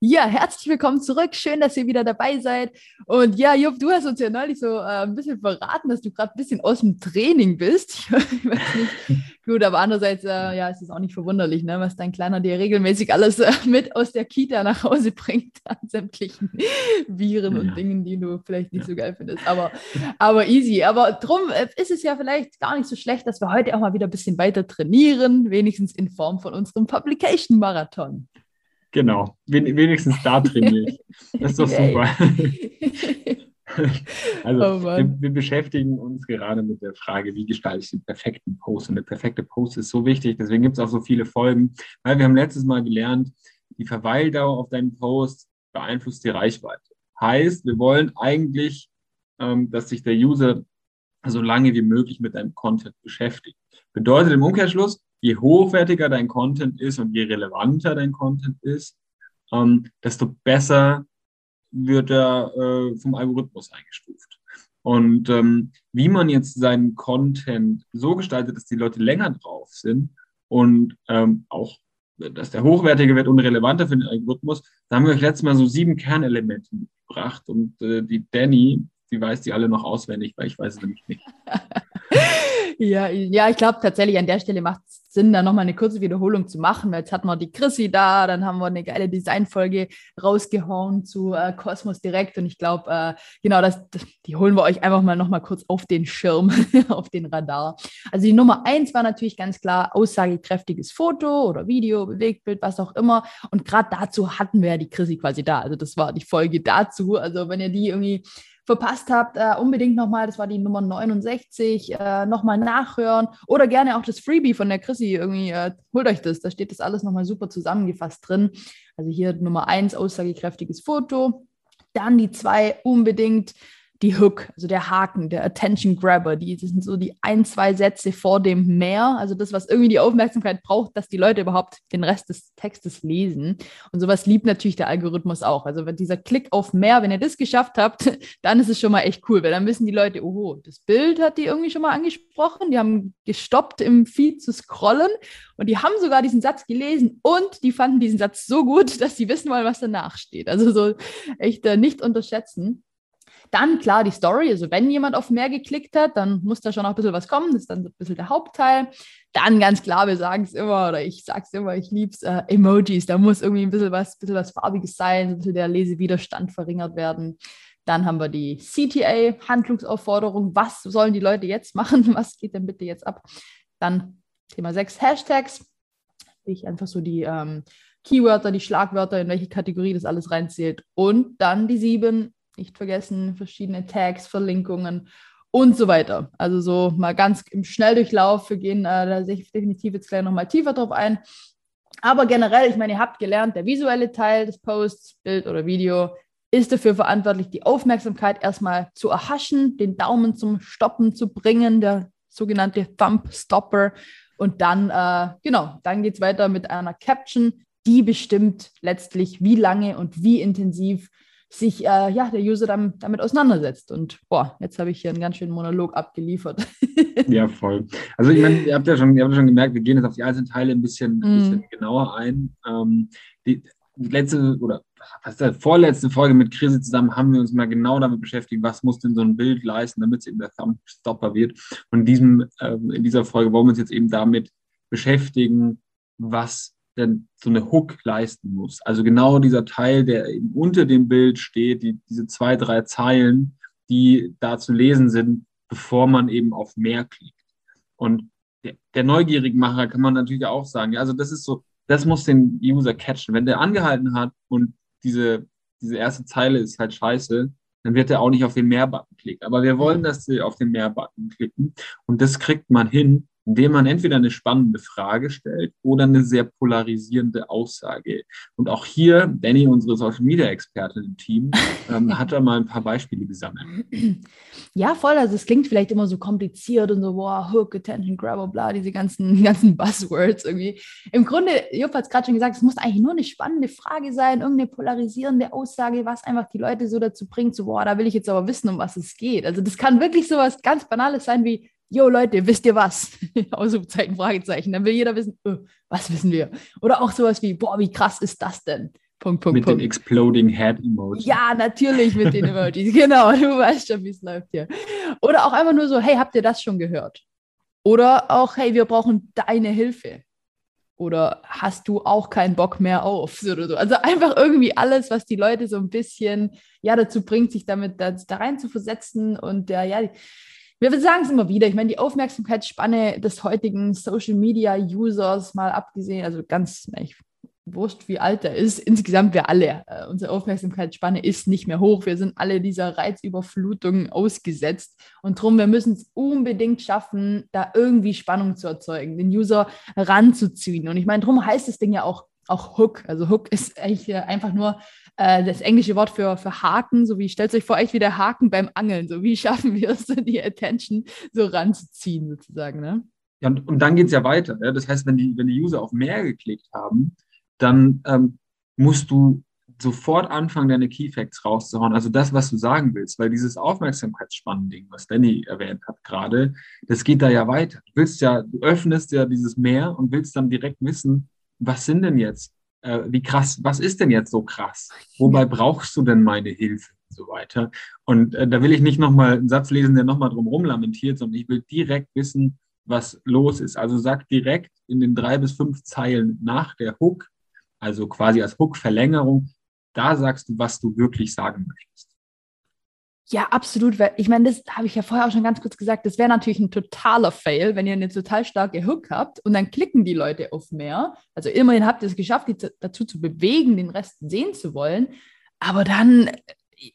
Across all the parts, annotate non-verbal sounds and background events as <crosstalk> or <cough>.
Ja, herzlich willkommen zurück. Schön, dass ihr wieder dabei seid. Und ja, Jupp, du hast uns ja neulich so äh, ein bisschen verraten, dass du gerade ein bisschen aus dem Training bist. <laughs> Ich weiß nicht. Gut, aber andererseits, äh, ja, ist es auch nicht verwunderlich, ne, was dein Kleiner dir regelmäßig alles äh, mit aus der Kita nach Hause bringt an sämtlichen Viren ja. und Dingen, die du vielleicht nicht ja. so geil findest. Aber, aber easy. Aber drum äh, ist es ja vielleicht gar nicht so schlecht, dass wir heute auch mal wieder ein bisschen weiter trainieren, wenigstens in Form von unserem Publication-Marathon. Genau, wenigstens da trainiere ich. Das ist doch super. <laughs> also oh wir, wir, beschäftigen uns gerade mit der Frage, wie gestalte ich den perfekten Post. Und der perfekte Post ist so wichtig, deswegen gibt es auch so viele Folgen, weil wir haben letztes Mal gelernt, die Verweildauer auf deinem Post beeinflusst die Reichweite. Heißt, wir wollen eigentlich, ähm, dass sich der User so lange wie möglich mit deinem Content beschäftigt. Bedeutet im Umkehrschluss, je hochwertiger dein Content ist und je relevanter dein Content ist, ähm, desto besser wird er äh, vom Algorithmus eingestuft. Und ähm, wie man jetzt seinen Content so gestaltet, dass die Leute länger drauf sind und ähm, auch, dass der hochwertiger wird und relevanter für den Algorithmus, da haben wir euch letztes Mal so sieben Kernelemente gebracht und äh, die Danny, die weiß die alle noch auswendig, weil ich weiß es nämlich nicht. <laughs> ja, ja, ich glaube tatsächlich an der Stelle macht es Sinn, da nochmal eine kurze Wiederholung zu machen, weil jetzt hatten wir die Chrissy da, dann haben wir eine geile Designfolge rausgehauen zu äh, Cosmos Direkt und ich glaube, äh, genau, das, die holen wir euch einfach mal nochmal kurz auf den Schirm, <laughs> auf den Radar. Also die Nummer eins war natürlich ganz klar aussagekräftiges Foto oder Video, Bewegtbild, was auch immer. Und gerade dazu hatten wir ja die Chrissy quasi da, also das war die Folge dazu, also wenn ihr die irgendwie verpasst habt, äh, unbedingt nochmal, das war die Nummer 69, äh, nochmal nachhören oder gerne auch das Freebie von der Chrissy irgendwie, äh, holt euch das, da steht das alles nochmal super zusammengefasst drin. Also hier Nummer 1, aussagekräftiges Foto. Dann die zwei unbedingt die Hook, also der Haken, der Attention Grabber, die sind so die ein, zwei Sätze vor dem Mehr, also das, was irgendwie die Aufmerksamkeit braucht, dass die Leute überhaupt den Rest des Textes lesen. Und sowas liebt natürlich der Algorithmus auch. Also wenn dieser Klick auf Mehr, wenn ihr das geschafft habt, <laughs> dann ist es schon mal echt cool, weil dann wissen die Leute, oh, das Bild hat die irgendwie schon mal angesprochen, die haben gestoppt im Feed zu scrollen und die haben sogar diesen Satz gelesen und die fanden diesen Satz so gut, <laughs> dass sie wissen wollen, was danach steht. Also so echt äh, nicht unterschätzen. Dann klar die Story, also wenn jemand auf mehr geklickt hat, dann muss da schon auch ein bisschen was kommen, das ist dann ein bisschen der Hauptteil. Dann ganz klar, wir sagen es immer, oder ich sage es immer, ich liebe es, äh, Emojis, da muss irgendwie ein bisschen was, bisschen was Farbiges sein, ein bisschen der Lesewiderstand verringert werden. Dann haben wir die CTA, Handlungsaufforderung, was sollen die Leute jetzt machen, <laughs> was geht denn bitte jetzt ab? Dann Thema 6, Hashtags, ich einfach so die ähm, Keywörter, die Schlagwörter, in welche Kategorie das alles reinzählt. Und dann die 7, nicht vergessen, verschiedene Tags, Verlinkungen und so weiter. Also so mal ganz im Schnelldurchlauf. Wir gehen äh, da definitiv jetzt gleich nochmal tiefer drauf ein. Aber generell, ich meine, ihr habt gelernt, der visuelle Teil des Posts, Bild oder Video, ist dafür verantwortlich, die Aufmerksamkeit erstmal zu erhaschen, den Daumen zum Stoppen zu bringen, der sogenannte Thumb Stopper. Und dann, äh, genau, dann geht es weiter mit einer Caption, die bestimmt letztlich, wie lange und wie intensiv sich äh, ja, der User dann, damit auseinandersetzt. Und boah, jetzt habe ich hier einen ganz schönen Monolog abgeliefert. ja, voll. Also ich meine, ihr habt ja schon, ihr habt schon gemerkt, wir gehen jetzt auf die einzelnen Teile ein bisschen, mm. bisschen genauer ein. Ähm, die letzte oder was ist das, vorletzte Folge mit Krise zusammen haben wir uns mal genau damit beschäftigt, was muss denn so ein Bild leisten, damit es eben der Thumbstopper wird. Und in, diesem, äh, in dieser Folge wollen wir uns jetzt eben damit beschäftigen, was denn so eine Hook leisten muss. Also genau dieser Teil, der eben unter dem Bild steht, die, diese zwei, drei Zeilen, die da zu lesen sind, bevor man eben auf mehr klickt. Und der, der Neugierigmacher kann man natürlich auch sagen, ja, also das ist so, das muss den User catchen. Wenn der angehalten hat und diese, diese erste Zeile ist halt scheiße, dann wird er auch nicht auf den Mehr-Button klicken. Aber wir wollen, dass sie auf den Mehr-Button klicken. Und das kriegt man hin, indem man entweder eine spannende Frage stellt oder eine sehr polarisierende Aussage. Und auch hier, Danny, unsere Social Media Expertin im Team, <laughs> ähm, hat da mal ein paar Beispiele gesammelt. Ja, voll. Also es klingt vielleicht immer so kompliziert und so, wow, Hook, Attention, Grabber, bla, diese ganzen, <laughs> ganzen Buzzwords irgendwie. Im Grunde, Jupp hat es gerade schon gesagt, es muss eigentlich nur eine spannende Frage sein, irgendeine polarisierende Aussage, was einfach die Leute so dazu bringt, so, boah, da will ich jetzt aber wissen, um was es geht. Also das kann wirklich so was ganz Banales sein wie, yo Leute, wisst ihr was? <laughs> Ausrufezeichen, Fragezeichen. Dann will jeder wissen, oh, was wissen wir? Oder auch sowas wie, boah, wie krass ist das denn? Punkt, Punkt, mit Punkt. den Exploding Head Emojis. Ja, natürlich mit den Emojis. <laughs> genau, du weißt schon, wie es läuft hier. Oder auch einfach nur so, hey, habt ihr das schon gehört? Oder auch, hey, wir brauchen deine Hilfe. Oder hast du auch keinen Bock mehr auf? Oder so. Also einfach irgendwie alles, was die Leute so ein bisschen ja, dazu bringt, sich damit da, da rein zu versetzen. Und äh, ja, wir sagen es immer wieder. Ich meine, die Aufmerksamkeitsspanne des heutigen Social Media Users, mal abgesehen, also ganz, ich wurscht, wie alt er ist. Insgesamt wir alle. Äh, unsere Aufmerksamkeitsspanne ist nicht mehr hoch. Wir sind alle dieser Reizüberflutung ausgesetzt. Und darum, wir müssen es unbedingt schaffen, da irgendwie Spannung zu erzeugen, den User ranzuziehen. Und ich meine, darum heißt das Ding ja auch, auch Hook. Also Hook ist eigentlich einfach nur äh, das englische Wort für, für Haken. So wie stellt euch vor, euch wie der Haken beim Angeln. So wie <laughs> schaffen wir es, die Attention so ranzuziehen, sozusagen. Ne? Ja, und, und dann geht es ja weiter. Ja? Das heißt, wenn die, wenn die User auf mehr geklickt haben, dann ähm, musst du sofort anfangen, deine Key Facts rauszuhauen. Also das, was du sagen willst, weil dieses Aufmerksamkeitsspannen-Ding, was Danny erwähnt hat gerade, das geht da ja weiter. Du willst ja, du öffnest ja dieses Meer und willst dann direkt wissen, was sind denn jetzt, äh, wie krass, was ist denn jetzt so krass? Wobei brauchst du denn meine Hilfe und so weiter? Und äh, da will ich nicht nochmal einen Satz lesen, der nochmal drum lamentiert, sondern ich will direkt wissen, was los ist. Also sag direkt in den drei bis fünf Zeilen nach der Hook, also quasi als Hook-Verlängerung, da sagst du, was du wirklich sagen möchtest. Ja, absolut. Ich meine, das habe ich ja vorher auch schon ganz kurz gesagt. Das wäre natürlich ein totaler Fail, wenn ihr eine total starke Hook habt und dann klicken die Leute auf mehr. Also immerhin habt ihr es geschafft, die dazu zu bewegen, den Rest sehen zu wollen. Aber dann,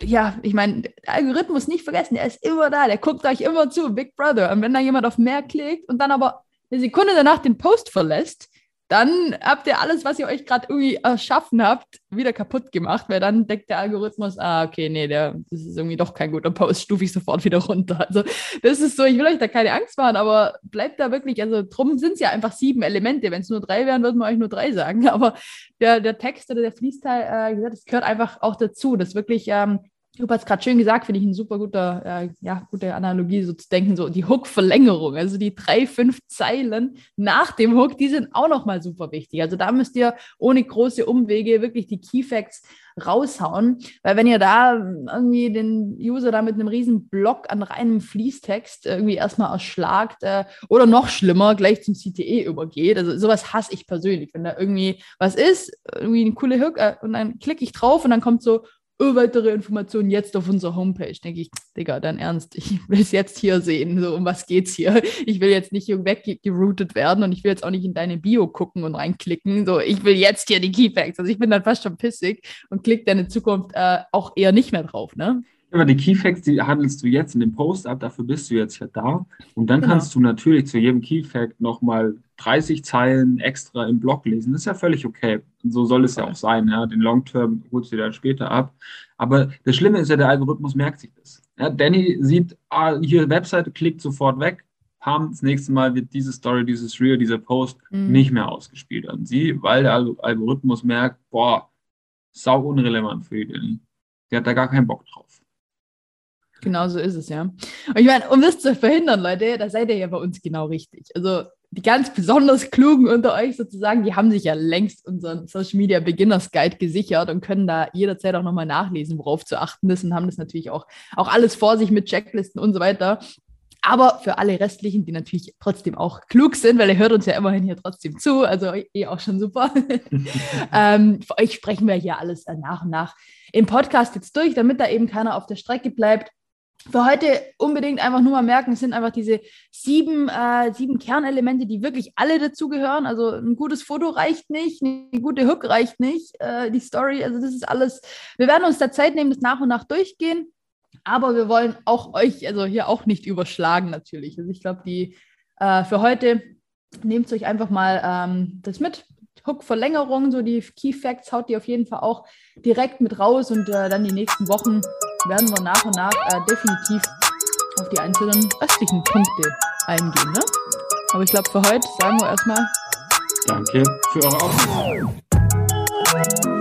ja, ich meine, der Algorithmus nicht vergessen, der ist immer da, der guckt euch immer zu, Big Brother. Und wenn da jemand auf mehr klickt und dann aber eine Sekunde danach den Post verlässt, dann habt ihr alles, was ihr euch gerade irgendwie erschaffen habt, wieder kaputt gemacht, weil dann deckt der Algorithmus, ah, okay, nee, der, das ist irgendwie doch kein guter Post, stufe ich sofort wieder runter. Also das ist so, ich will euch da keine Angst machen, aber bleibt da wirklich, also drum sind es ja einfach sieben Elemente. Wenn es nur drei wären, würden wir euch nur drei sagen. <laughs> Aber der, der Text oder der Fließteil, äh, das gehört einfach auch dazu, das wirklich ähm, Du hast gerade schön gesagt, finde ich eine super guter, äh, ja, gute Analogie, so zu denken, so die Hook-Verlängerung, also die drei, fünf Zeilen nach dem Hook, die sind auch nochmal super wichtig. Also da müsst ihr ohne große Umwege wirklich die Key Facts raushauen, weil wenn ihr da irgendwie den User da mit einem riesen Block an reinem Fließtext irgendwie erstmal erschlagt äh, oder noch schlimmer, gleich zum CTE übergeht, also sowas hasse ich persönlich, wenn da irgendwie was ist, irgendwie eine coole Hook äh, und dann klicke ich drauf und dann kommt so oh, weitere Informationen jetzt auf unserer Homepage. Denke ich, Digga, dein Ernst, ich will es jetzt hier sehen. So, um was geht's hier? Ich will jetzt nicht weggeroutet werden und ich will jetzt auch nicht in deine Bio gucken und reinklicken. So, ich will jetzt hier die Keyfacts. Also ich bin dann fast schon pissig und klick dann in Zukunft äh, auch eher nicht mehr drauf, ne? Aber die Keyfacts, die handelst du jetzt in dem Post ab, dafür bist du jetzt ja da. Und dann genau. kannst du natürlich zu jedem Keyfact nochmal 30 Zeilen extra im Blog lesen. Das ist ja völlig okay. Und so soll es ja auch sein. Ja. Den Long-Term holst du dann später ab. Aber das Schlimme ist ja, der Algorithmus merkt sich das. Ja, Danny sieht, ah, hier Webseite, klickt sofort weg. Pam, das nächste Mal wird diese Story, dieses Reel, dieser Post mhm. nicht mehr ausgespielt an sie, weil der Algorithmus merkt, boah, sau unrelevant für die Danny. Die hat da gar keinen Bock drauf. Genau so ist es, ja. Und ich meine, um das zu verhindern, Leute, da seid ihr ja bei uns genau richtig. Also die ganz besonders klugen unter euch sozusagen, die haben sich ja längst unseren Social Media Beginners Guide gesichert und können da jederzeit auch nochmal nachlesen, worauf zu achten ist und haben das natürlich auch, auch alles vor sich mit Checklisten und so weiter. Aber für alle restlichen, die natürlich trotzdem auch klug sind, weil ihr hört uns ja immerhin hier trotzdem zu, also eh auch schon super. <laughs> ähm, für euch sprechen wir hier alles nach und nach im Podcast jetzt durch, damit da eben keiner auf der Strecke bleibt für heute unbedingt einfach nur mal merken, es sind einfach diese sieben, äh, sieben Kernelemente, die wirklich alle dazugehören. Also ein gutes Foto reicht nicht, eine gute Hook reicht nicht, äh, die Story, also das ist alles. Wir werden uns da Zeit nehmen, das nach und nach durchgehen, aber wir wollen auch euch, also hier auch nicht überschlagen natürlich. Also ich glaube, die äh, für heute nehmt euch einfach mal ähm, das mit. Hook-Verlängerung, so die Key Facts haut die auf jeden Fall auch direkt mit raus und äh, dann die nächsten Wochen werden wir nach und nach äh, definitiv auf die einzelnen restlichen Punkte eingehen. Ne? Aber ich glaube, für heute sagen wir erstmal Danke für eure Aufmerksamkeit.